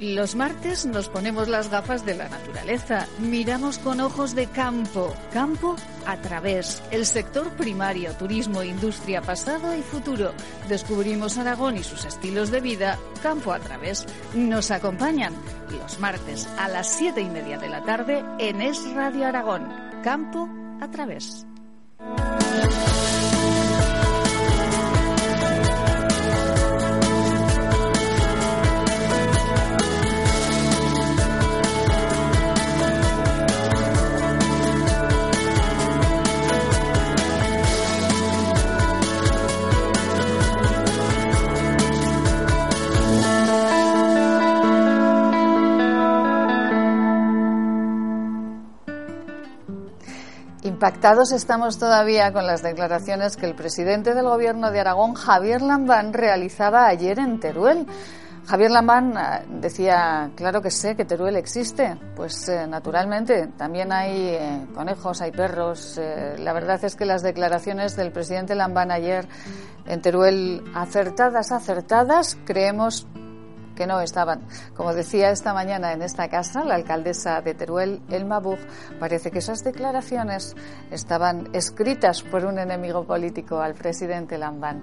Los martes nos ponemos las gafas de la naturaleza, miramos con ojos de campo, campo a través, el sector primario, turismo, industria, pasado y futuro. Descubrimos Aragón y sus estilos de vida, campo a través. Nos acompañan los martes a las siete y media de la tarde en Es Radio Aragón, campo a través. Impactados estamos todavía con las declaraciones que el presidente del Gobierno de Aragón, Javier Lambán, realizaba ayer en Teruel. Javier Lambán eh, decía, claro que sé que Teruel existe. Pues eh, naturalmente, también hay eh, conejos, hay perros. la verdad es que las declaraciones del presidente Lambán ayer en Teruel, acertadas, acertadas, creemos que no estaban. Como decía esta mañana en esta casa la alcaldesa de Teruel, Elma Bug, parece que esas declaraciones estaban escritas por un enemigo político al presidente Lambán.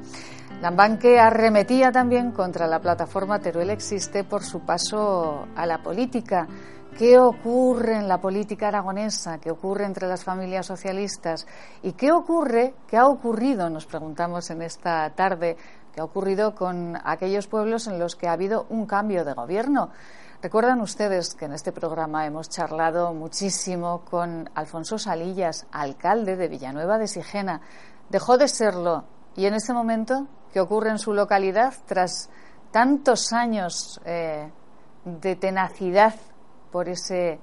Lambán que arremetía también contra la plataforma Teruel Existe por su paso a la política. ¿Qué ocurre en la política aragonesa? ¿Qué ocurre entre las familias socialistas? ¿Y qué ocurre, qué ha ocurrido, nos preguntamos en esta tarde, que ha ocurrido con aquellos pueblos en los que ha habido un cambio de gobierno. Recuerdan ustedes que en este programa hemos charlado muchísimo con Alfonso Salillas, alcalde de Villanueva de Sigena. Dejó de serlo y en este momento, ¿qué ocurre en su localidad tras tantos años eh, de tenacidad por ese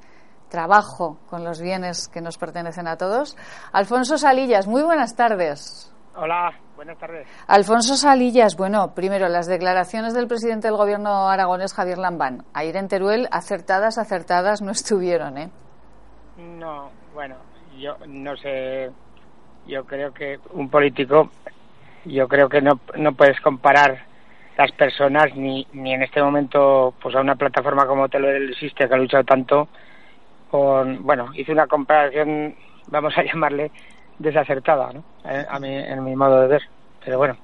trabajo con los bienes que nos pertenecen a todos? Alfonso Salillas, muy buenas tardes. Hola, buenas tardes. Alfonso Salillas, bueno, primero, las declaraciones del presidente del gobierno aragonés, Javier Lambán, a ir en Teruel, acertadas, acertadas no estuvieron, ¿eh? No, bueno, yo no sé, yo creo que un político, yo creo que no, no puedes comparar las personas ni, ni en este momento pues a una plataforma como Teruel existe que ha luchado tanto con, bueno, hice una comparación, vamos a llamarle, desacertada, ¿no? Eh, a mí, en mi modo de ver. Pero bueno,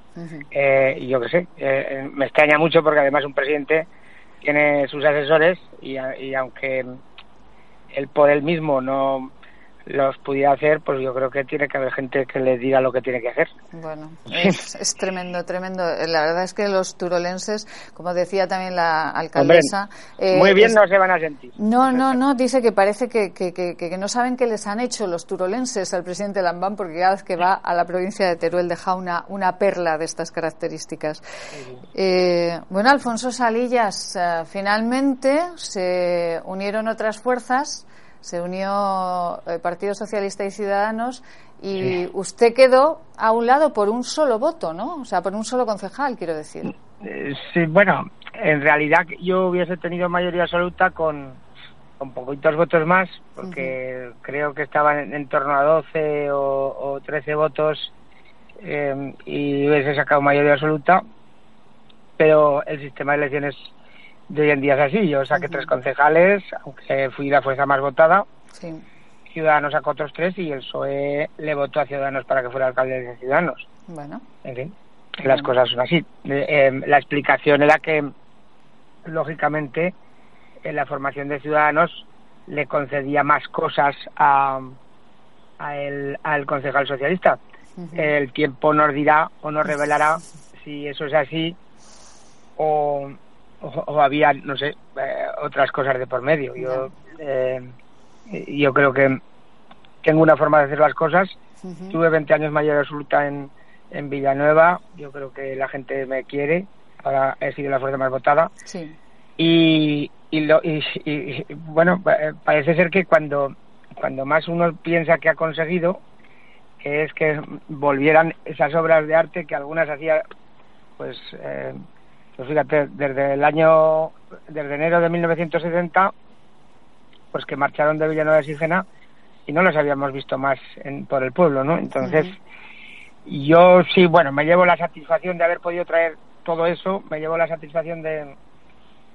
eh, yo qué sé, eh, me extraña mucho porque además un presidente tiene sus asesores y, y aunque él por él mismo no los pudiera hacer, pues yo creo que tiene que haber gente que le diga lo que tiene que hacer. Bueno, es, tremendo, tremendo. La verdad es que los turolenses, como decía también la alcaldesa... muy bien no se van a sentir. No, no, no, dice que parece que, que, que, no saben qué les han hecho los turolenses al presidente Lambán, porque cada vez que va a la provincia de Teruel deja una, una perla de estas características. Eh, bueno, Alfonso Salillas, eh, finalmente se unieron otras fuerzas se unió el Partido Socialista y Ciudadanos y usted quedó a un lado por un solo voto, ¿no? O sea, por un solo concejal, quiero decir. Eh, sí, bueno, en realidad yo hubiese tenido mayoría absoluta con, con poquitos votos más, porque creo que estaban en, torno a 12 o, 13 votos eh, y hubiese sacado mayoría absoluta, pero el sistema de elecciones de hoy en día es así. Yo saqué tres concejales, aunque fui la fuerza más votada. Ciudadanos sacó otros tres y el PSOE le votó a Ciudadanos para que fuera alcalde de Ciudadanos. Bueno. En fin, las cosas son así. Eh, la explicación era que, lógicamente, en la formación de Ciudadanos le concedía más cosas a, a el, al concejal socialista. El tiempo nos dirá o nos revelará si eso es así o, o, había, no sé, eh, otras cosas de por medio. Yo, eh, yo creo que tengo una forma de hacer las cosas. Tuve 20 años mayor absoluta en, en Villanueva. Yo creo que la gente me quiere. Ahora he sido la fuerza más votada. Sí. Y, y, lo, y, bueno, parece ser que cuando, cuando más uno piensa que ha conseguido, es que volvieran esas obras de arte que algunas hacía, pues, eh, pues fíjate, desde el año, desde enero de 1970, pues que marcharon de Villanueva de Sigena y no los habíamos visto más en, por el pueblo, ¿no? Entonces, yo sí, bueno, me llevo la satisfacción de haber podido traer todo eso, me llevo la satisfacción de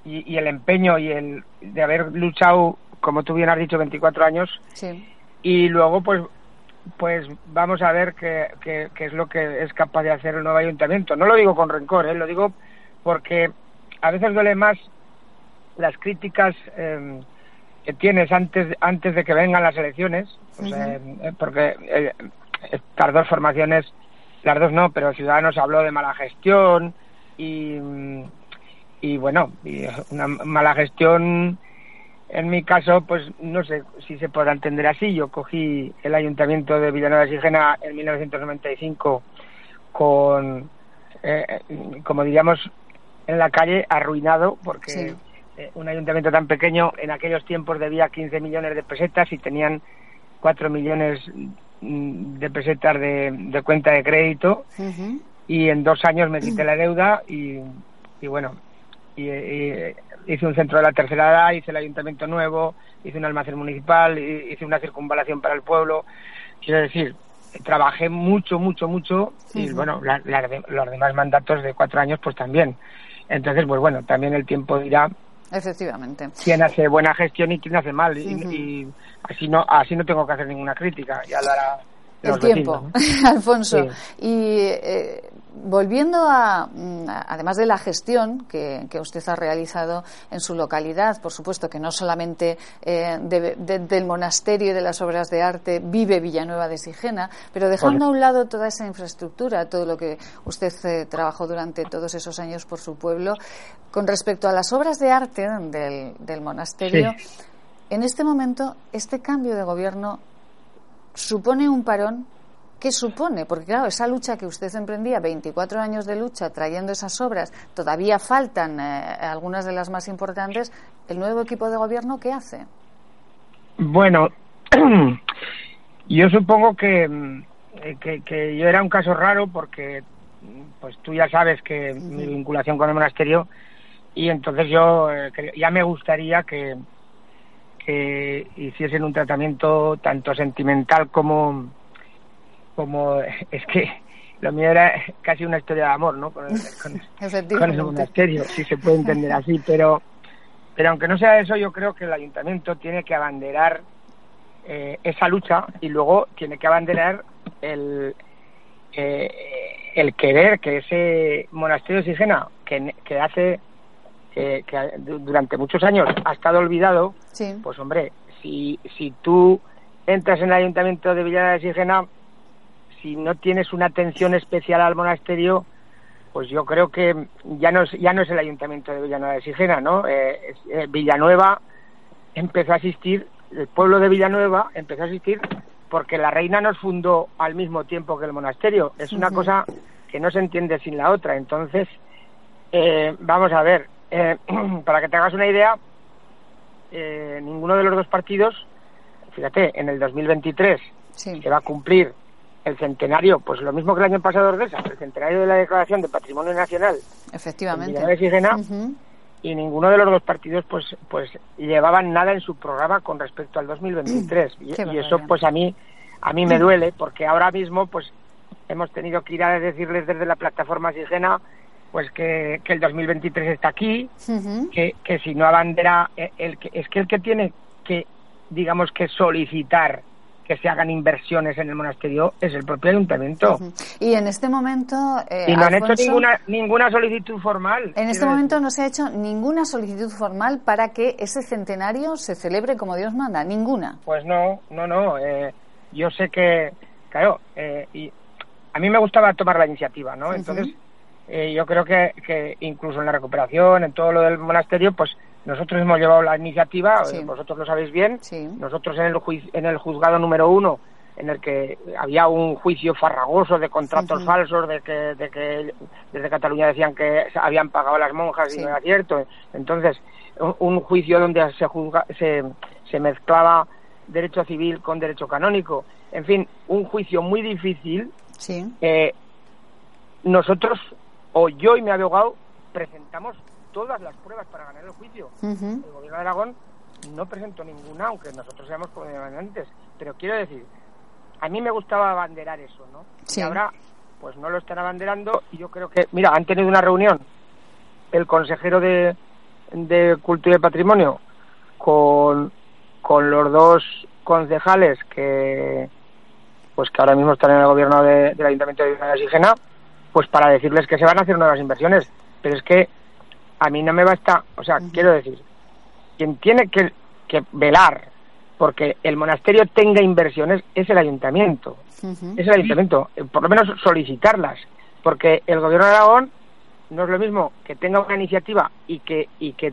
y, el empeño y el de haber luchado, como tú bien has dicho, 24 años. Sí. Y luego, pues, pues vamos a ver qué, qué, es lo que es capaz de hacer el nuevo ayuntamiento. No lo digo con rencor, ¿eh? lo digo porque a veces duele más las críticas eh, que tienes antes antes de que vengan las elecciones, eh, porque eh, estas dos formaciones, las dos no, pero Ciudadanos habló de mala gestión y, y bueno, y una mala gestión en mi caso, pues no sé si se podrá entender así. Yo cogí el ayuntamiento de Villanueva de Sigena en 1995 con, eh, como diríamos, en la calle arruinado porque eh, un ayuntamiento tan pequeño en aquellos tiempos debía 15 millones de pesetas y tenían 4 millones mm, de pesetas de, cuenta de crédito. Y en dos años me quité la deuda y, bueno y, hice un centro de la tercera edad hice el ayuntamiento nuevo hice un almacén municipal hice una circunvalación para el pueblo. Quiero decir trabajé mucho mucho mucho y bueno los demás mandatos de cuatro años pues también entonces pues bueno también el tiempo dirá Efectivamente. Quién hace buena gestión y quién hace mal. y, así no así no tengo que hacer ninguna crítica. Ya el tiempo, Alfonso. Y eh, volviendo a, mm, además de la gestión que, usted ha realizado en su localidad, por supuesto que no solamente eh, del monasterio y de las obras de arte vive Villanueva de Sigena, pero dejando a un lado toda esa infraestructura, todo lo que usted eh, trabajó durante todos esos años por su pueblo, con respecto a las obras de arte del, monasterio, en este momento, este cambio de gobierno supone un parón ¿Qué supone? Porque claro, esa lucha que usted emprendía, 24 años de lucha trayendo esas obras, todavía faltan eh, algunas de las más importantes. ¿El nuevo equipo de gobierno qué hace? Bueno, yo supongo que, que, yo era un caso raro porque pues tú ya sabes que mi vinculación con el monasterio y entonces yo eh, ya me gustaría que, que hiciesen un tratamiento tanto sentimental como como es que lo mío era casi una historia de amor, ¿no? Con el, con, monasterio, si se puede entender así, pero pero aunque no sea eso, yo creo que el ayuntamiento tiene que abanderar eh, esa lucha y luego tiene que abanderar el eh, el querer que ese monasterio de Sigena, que, que hace que durante muchos años ha estado olvidado, pues hombre, si, si tú entras en el ayuntamiento de Villana de Sigena, si no tienes una atención especial al monasterio, pues yo creo que ya no es, ya no es el ayuntamiento de Villanueva de Sigena, ¿no? Eh, eh, Villanueva empezó a asistir, el pueblo de Villanueva empezó a asistir porque la reina nos fundó al mismo tiempo que el monasterio. Es una cosa que no se entiende sin la otra. Entonces, eh, vamos a ver, para que te hagas una idea, ninguno de los dos partidos, fíjate, en el 2023 se va a cumplir el centenario, pues lo mismo que el año pasado Ordesa, el centenario de la Declaración de Patrimonio Nacional. Efectivamente. Y ninguno de los dos partidos pues pues llevaban nada en su programa con respecto al 2023 y, y eso pues a mí a mí me duele porque ahora mismo pues hemos tenido que ir a decirles desde la plataforma Sigena pues que, que el 2023 está aquí, que, que si no abandera eh, el que es que el que tiene que digamos que solicitar que se hagan inversiones en el monasterio es el propio ayuntamiento. Y en este momento... Eh, y no han hecho ninguna, ninguna solicitud formal. En este momento no se ha hecho ninguna solicitud formal para que ese centenario se celebre como Dios manda, ninguna. Pues no, no, no. Eh, yo sé que, claro, eh, y a mí me gustaba tomar la iniciativa, ¿no? Entonces, yo creo que, que incluso en la recuperación, en todo lo del monasterio, pues nosotros hemos llevado la iniciativa, vosotros lo sabéis bien. Nosotros en el, en el juzgado número uno en el que había un juicio farragoso de contratos falsos, de que, de que desde Cataluña decían que habían pagado a las monjas y no era cierto. Entonces, un, juicio donde se, se, se mezclaba derecho civil con derecho canónico. En fin, un juicio muy difícil. Sí. Eh, nosotros, o yo y mi abogado, presentamos todas las pruebas para ganar el juicio. El gobierno de Aragón no presentó ninguna, aunque nosotros seamos antes. Pero quiero decir, a mí me gustaba abanderar eso, ¿no? Y ahora, pues no lo están abanderando y yo creo que, mira, han tenido una reunión el consejero de, de Cultura y Patrimonio con, con los dos concejales que pues que ahora mismo están en el gobierno del Ayuntamiento de Villa pues para decirles que se van a hacer nuevas inversiones. Pero es que a mí no me basta, o sea, quiero decir, quien tiene que, que velar porque el monasterio tenga inversiones es el ayuntamiento. Es el ayuntamiento, eh, por lo menos solicitarlas, porque el gobierno de Aragón no es lo mismo que tenga una iniciativa y que y que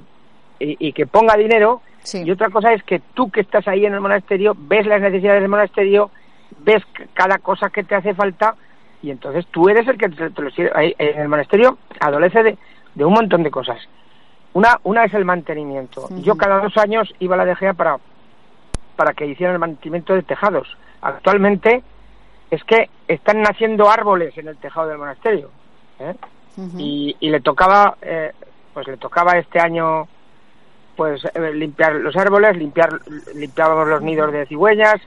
y, que ponga dinero y otra cosa es que tú que estás ahí en el monasterio ves las necesidades del monasterio, ves cada cosa que te hace falta y entonces tú eres el que te, lo En el monasterio adolece de, de, un montón de cosas. Una, una es el mantenimiento. Yo cada dos años iba a la DGA para para que hicieran el mantenimiento de tejados. Actualmente es que están naciendo árboles en el tejado del monasterio ¿eh? y, le tocaba eh, pues le tocaba este año pues eh, limpiar los árboles limpiar limpiábamos los nidos de cigüeñas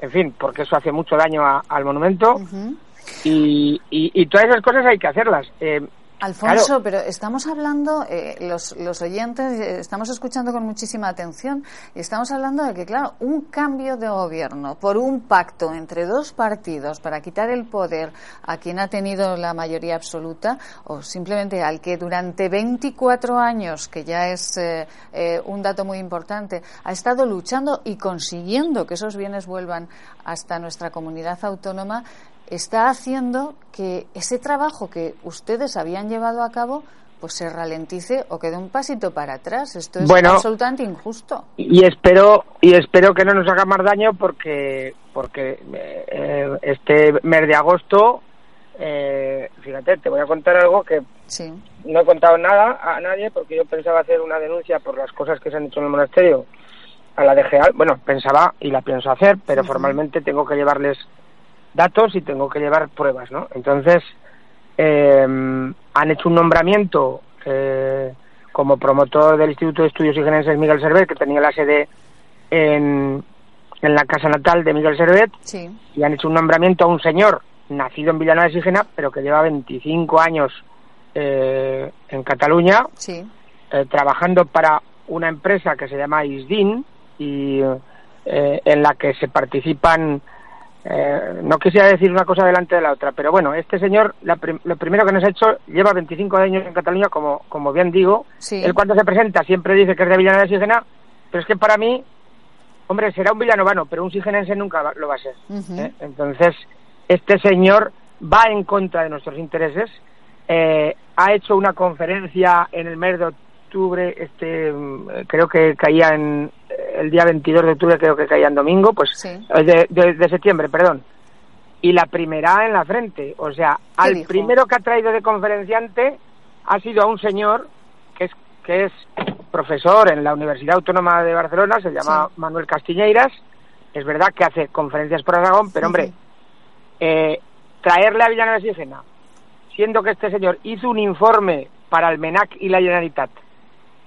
en fin porque eso hace mucho daño al monumento y, y, todas esas cosas hay que hacerlas Alfonso, pero estamos hablando, eh, los, los, oyentes, eh, estamos escuchando con muchísima atención y estamos hablando de que, claro, un cambio de gobierno por un pacto entre dos partidos para quitar el poder a quien ha tenido la mayoría absoluta o simplemente al que durante 24 años, que ya es eh, un dato muy importante, ha estado luchando y consiguiendo que esos bienes vuelvan hasta nuestra comunidad autónoma, está haciendo que ese trabajo que ustedes habían llevado a cabo pues se ralentice o quede un pasito para atrás. Esto es absolutamente injusto. Y espero y espero que no nos haga más daño porque porque eh, este mes de agosto, eh, fíjate, te voy a contar algo que no he contado nada a nadie porque yo pensaba hacer una denuncia por las cosas que se han hecho en el monasterio a la DGA. Bueno, pensaba y la pienso hacer, pero formalmente tengo que llevarles datos y tengo que llevar pruebas, ¿no? Entonces, eh, han hecho un nombramiento eh, como promotor del Instituto de Estudios Higienenses Miguel Servet, que tenía la sede en, en la casa natal de Miguel Servet, y han hecho un nombramiento a un señor nacido en Villanueva de Sigena, pero que lleva 25 años eh, en Cataluña, trabajando para una empresa que se llama ISDIN y en la que se participan eh, no quisiera decir una cosa delante de la otra, pero bueno, este señor, lo primero que nos ha hecho, lleva 25 años en Cataluña, como, como bien digo. Él cuando se presenta siempre dice que es de Villanueva de Sigena, pero es que para mí, hombre, será un villanovano, pero un sigenense nunca lo va a ser. ¿eh? Entonces, este señor va en contra de nuestros intereses. Eh, ha hecho una conferencia en el mes de octubre, este, mm, creo que caía en, el día 22 de octubre creo que caía en domingo, pues de, de, septiembre, perdón. Y la primera en la frente, o sea, al primero que ha traído de conferenciante ha sido a un señor que es que es profesor en la Universidad Autónoma de Barcelona, se llama Manuel Castiñeiras. Es verdad que hace conferencias por Aragón, pero hombre, eh, traerle a Villanueva Sigena, siendo que este señor hizo un informe para el MENAC y la Generalitat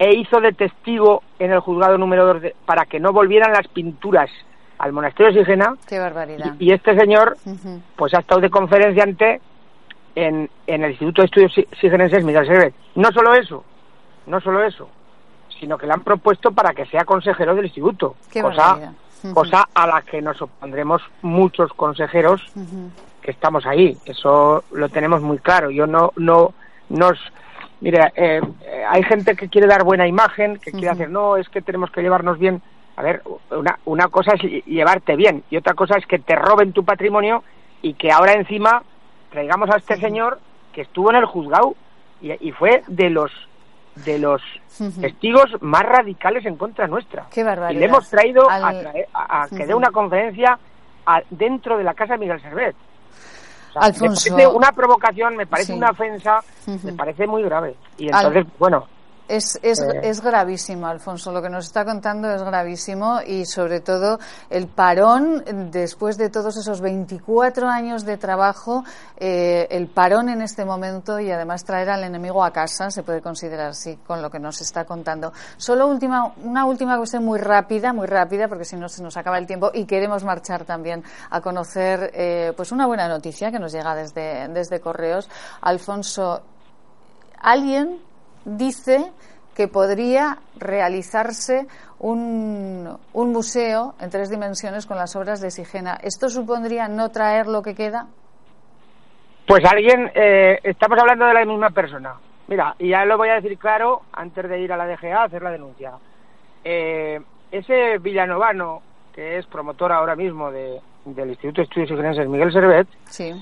e hizo de testigo en el juzgado número 2 para que no volvieran las pinturas al monasterio de Sigena. Qué barbaridad. Y, este señor, pues ha estado de conferenciante en, en el Instituto de Estudios Sigenenses Miguel Servet. No solo eso, no solo eso, sino que le han propuesto para que sea consejero del instituto. Qué cosa, cosa a la que nos opondremos muchos consejeros que estamos ahí. Eso lo tenemos muy claro. Yo no, no nos Mire, eh, eh, hay gente que quiere dar buena imagen, que quiere hacer, no, es que tenemos que llevarnos bien. A ver, una, una cosa es llevarte bien y otra cosa es que te roben tu patrimonio y que ahora encima traigamos a este señor que estuvo en el juzgado y, fue de los de los testigos más radicales en contra nuestra. Qué barbaridad. Y le hemos traído a, que dé una conferencia dentro de la casa de Miguel Servet. Alfonso. una provocación, me parece una ofensa, me parece muy grave. Y entonces, bueno, es, es, eh. es, gravísimo, Alfonso. Lo que nos está contando es gravísimo y, sobre todo, el parón, después de todos esos 24 años de trabajo, eh, el parón en este momento y, además, traer al enemigo a casa, se puede considerar así, con lo que nos está contando. Solo última, una última cuestión muy rápida, muy rápida, porque si no se nos acaba el tiempo y queremos marchar también a conocer eh, pues una buena noticia que nos llega desde, desde Correos. Alfonso, alguien dice que podría realizarse un, un, museo en tres dimensiones con las obras de Sigena. ¿Esto supondría no traer lo que queda? Pues alguien, eh, estamos hablando de la misma persona. Mira, y ya lo voy a decir claro antes de ir a la DGA a hacer la denuncia. Eh, ese villanovano, que es promotor ahora mismo de, del Instituto de Estudios Sigenenses Miguel Servet, sí.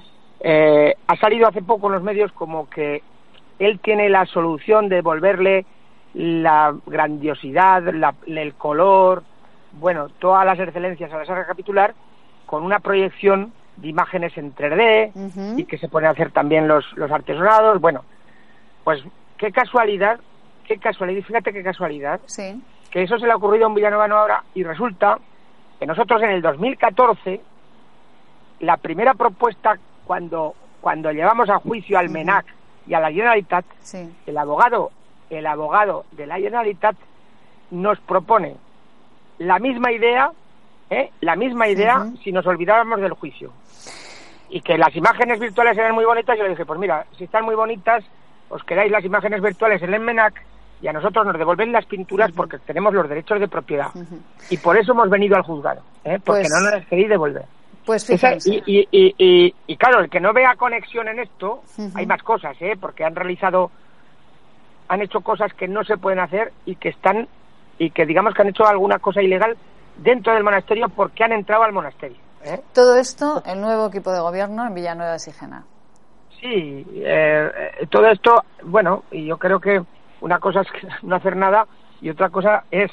eh, ha salido hace poco en los medios como que él tiene la solución de devolverle la grandiosidad, el color, bueno, todas las excelencias a la saga capitular con una proyección de imágenes en 3D y que se pueden hacer también los, los artesonados. Bueno, pues qué casualidad, qué casualidad, fíjate qué casualidad, sí. que eso se le ha ocurrido a un villanovano ahora y resulta que nosotros en el 2014, la primera propuesta cuando, cuando llevamos a juicio al MENAC y a la Generalitat, el abogado, el abogado de la Generalitat nos propone la misma idea, ¿eh? la misma idea si nos olvidáramos del juicio. Y que las imágenes virtuales eran muy bonitas, yo le dije, pues mira, si están muy bonitas, os quedáis las imágenes virtuales en el MENAC y a nosotros nos devuelven las pinturas porque tenemos los derechos de propiedad. Y por eso hemos venido al juzgado, ¿eh? porque pues no nos las queréis devolver. Pues y, claro, el que no vea conexión en esto, hay más cosas, ¿eh? porque han realizado, han hecho cosas que no se pueden hacer y que están, y que digamos que han hecho alguna cosa ilegal dentro del monasterio porque han entrado al monasterio. ¿eh? Todo esto, el nuevo equipo de gobierno en Villanueva de Sigena. Sí, eh, eh, todo esto, bueno, y yo creo que una cosa es no hacer nada y otra cosa es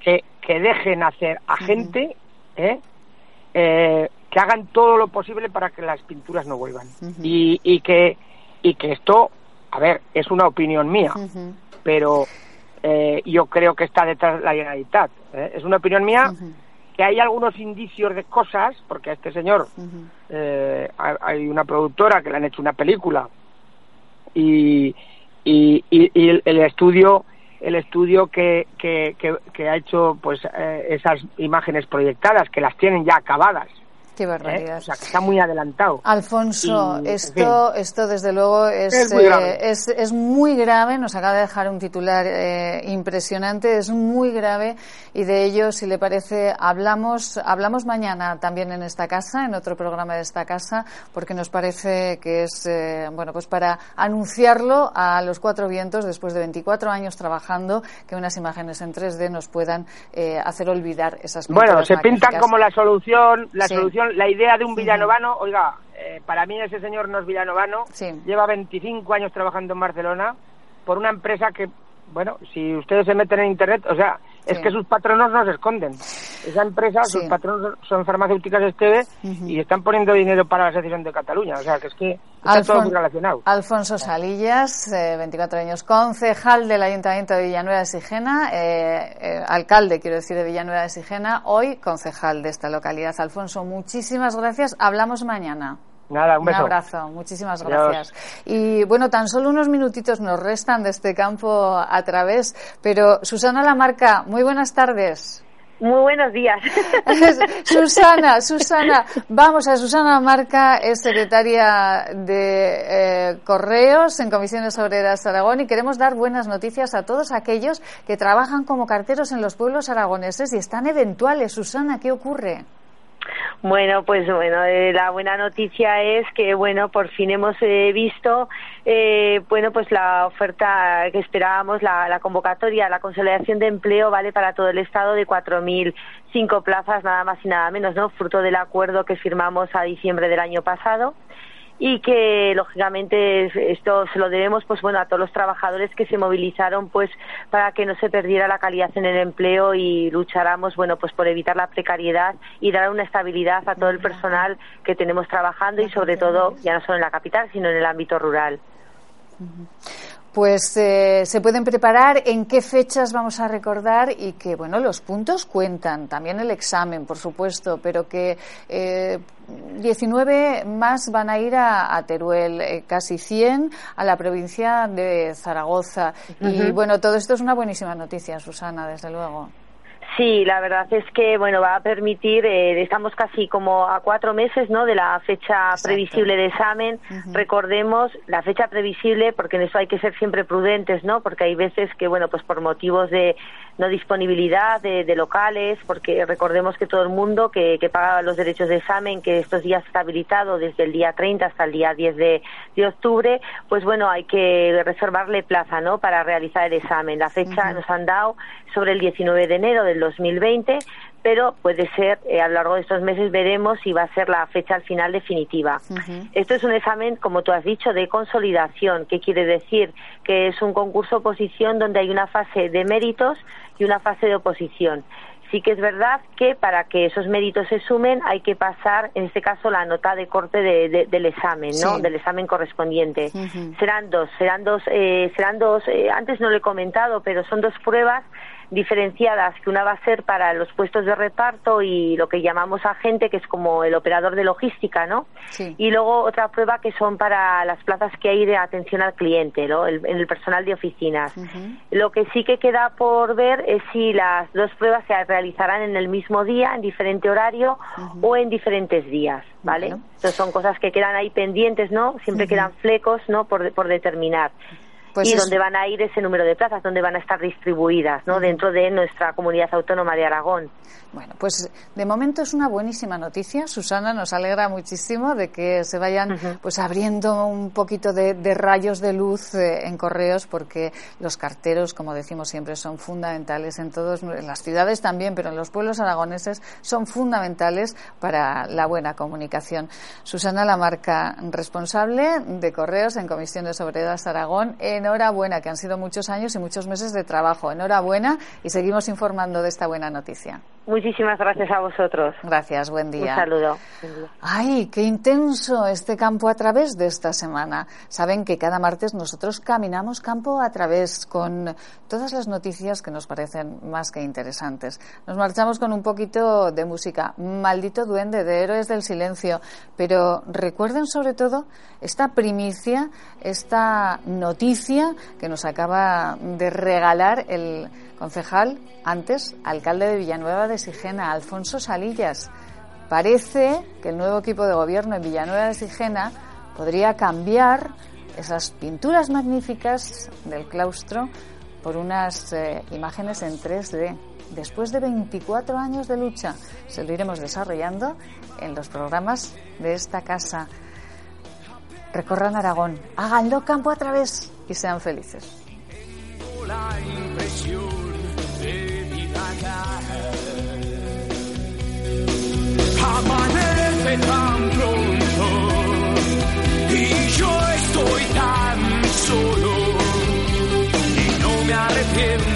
que, que dejen hacer a gente ¿eh? eh, que hagan todo lo posible para que las pinturas no vuelvan. y, y, que, y que esto, a ver, es una opinión mía, pero eh, yo creo que está detrás la Generalitat. ¿eh? Es una opinión mía que hay algunos indicios de cosas, porque a este señor eh, hay una productora que le han hecho una película y, y, y, el, estudio el estudio que, que, que, ha hecho pues eh, esas imágenes proyectadas que las tienen ya acabadas Qué ¿Eh? barbaridad. O sea, que está muy adelantado. Alfonso, esto, esto desde luego es, es muy, grave. Eh, es, muy grave. Nos acaba de dejar un titular eh, impresionante. Es muy grave y de ello, si le parece, hablamos, hablamos mañana también en esta casa, en otro programa de esta casa, porque nos parece que es, bueno, pues para anunciarlo a los cuatro vientos después de 24 años trabajando, que unas imágenes en 3D nos puedan hacer olvidar esas Bueno, se pintan como la solución, la solución la idea de un villanovano, oiga, eh, para mí ese señor no es villanovano, lleva 25 años trabajando en Barcelona por una empresa que, bueno, si ustedes se meten en Internet, o sea, es que sus patronos no se esconden. Esa empresa, sus patronos son farmacéuticas este y están poniendo dinero para la secesión de Cataluña. O sea, que es que está todo muy relacionado. Alfonso Salillas, 24 eh, años, concejal del Ayuntamiento de Villanueva de Sigena, eh, eh, alcalde, quiero decir, de Villanueva de Sigena, hoy concejal de esta localidad. Alfonso, muchísimas gracias. Hablamos mañana. Nada, un beso. Un abrazo, muchísimas gracias. Y bueno, tan solo unos minutitos nos restan de este campo a través, pero Susana Lamarca, muy buenas tardes. Muy buenos días. Susana, Susana, vamos a Susana Lamarca, es secretaria de eh, Correos en Comisiones Obreras Aragón y queremos dar buenas noticias a todos aquellos que trabajan como carteros en los pueblos aragoneses y están eventuales. Susana, ¿qué ocurre? Bueno, pues bueno, eh, la buena noticia es que bueno, por fin hemos eh, visto eh, bueno, pues la oferta que esperábamos, la, la, convocatoria, la consolidación de empleo vale para todo el estado de 4.005 plazas, nada más y nada menos, ¿no? Fruto del acuerdo que firmamos a diciembre del año pasado. Y que lógicamente esto se lo debemos pues bueno a todos los trabajadores que se movilizaron pues para que no se perdiera la calidad en el empleo y lucháramos bueno pues por evitar la precariedad y dar una estabilidad a todo el personal que tenemos trabajando y sobre todo ya no solo en la capital sino en el ámbito rural pues eh, se pueden preparar en qué fechas vamos a recordar y que, bueno, los puntos cuentan, también el examen, por supuesto, pero que eh, 19 más van a ir a, Teruel, eh, casi 100 a la provincia de Zaragoza. Y bueno, todo esto es una buenísima noticia, Susana, desde luego. Sí, la verdad es que bueno va a permitir. Eh, estamos casi como a cuatro meses, ¿no? De la fecha previsible de examen. Recordemos la fecha previsible, porque en eso hay que ser siempre prudentes, ¿no? Porque hay veces que bueno, pues por motivos de no disponibilidad de, locales, porque recordemos que todo el mundo que, que paga los derechos de examen, que estos días está habilitado desde el día 30 hasta el día 10 de, de octubre, pues bueno, hay que reservarle plaza, ¿no? Para realizar el examen. La fecha nos han dado sobre el 19 de enero del 2020, pero puede ser, eh, a lo largo de estos meses veremos si va a ser la fecha al final definitiva. Esto es un examen, como tú has dicho, de consolidación. ¿Qué quiere decir? Que es un concurso oposición donde hay una fase de méritos y una fase de oposición. Sí que es verdad que para que esos méritos se sumen hay que pasar, en este caso, la nota de corte del examen, ¿no? Del examen correspondiente. Serán dos, serán dos, eh, serán dos. Eh, antes no lo he comentado, pero son dos pruebas diferenciadas, que una va a ser para los puestos de reparto y lo que llamamos agente, que es como el operador de logística, ¿no? Y luego otra prueba que son para las plazas que hay de atención al cliente, ¿no? El, en el personal de oficinas. Lo que sí que queda por ver es si las dos pruebas se realizarán en el mismo día, en diferente horario o en diferentes días, ¿vale? Entonces son cosas que quedan ahí pendientes, ¿no? Siempre quedan flecos, ¿no? Por, por determinar. Pues y dónde van a ir ese número de plazas, dónde van a estar distribuidas, ¿no? Dentro de nuestra comunidad autónoma de Aragón. Bueno, pues de momento es una buenísima noticia. Susana, nos alegra muchísimo de que se vayan pues abriendo un poquito de, rayos de luz eh, en correos, porque los carteros, como decimos siempre, son fundamentales en todos, en las ciudades también, pero en los pueblos aragoneses son fundamentales para la buena comunicación. Susana Lamarca, responsable de correos en Comisiones Obreras Aragón. Enhorabuena, que han sido muchos años y muchos meses de trabajo. Enhorabuena y seguimos informando de esta buena noticia. Muchísimas gracias a vosotros. Gracias, buen día. Un saludo. Ay, qué intenso este campo a través de esta semana. Saben que cada martes nosotros caminamos campo a través con todas las noticias que nos parecen más que interesantes. Nos marchamos con un poquito de música. Maldito duende de Héroes del Silencio. Pero recuerden sobre todo esta primicia, esta noticia que nos acaba de regalar el concejal, antes alcalde de Villanueva de Sigena, Alfonso Salillas. Parece que el nuevo equipo de gobierno en Villanueva de Sigena podría cambiar esas pinturas magníficas del claustro por unas eh, imágenes en 3D. Después de 24 años de lucha, se lo iremos desarrollando en los programas de esta casa. Recorran Aragón, háganlo campo a través y sean felices. Amanece tan pronto y yo estoy tan solo y no me arrepiento.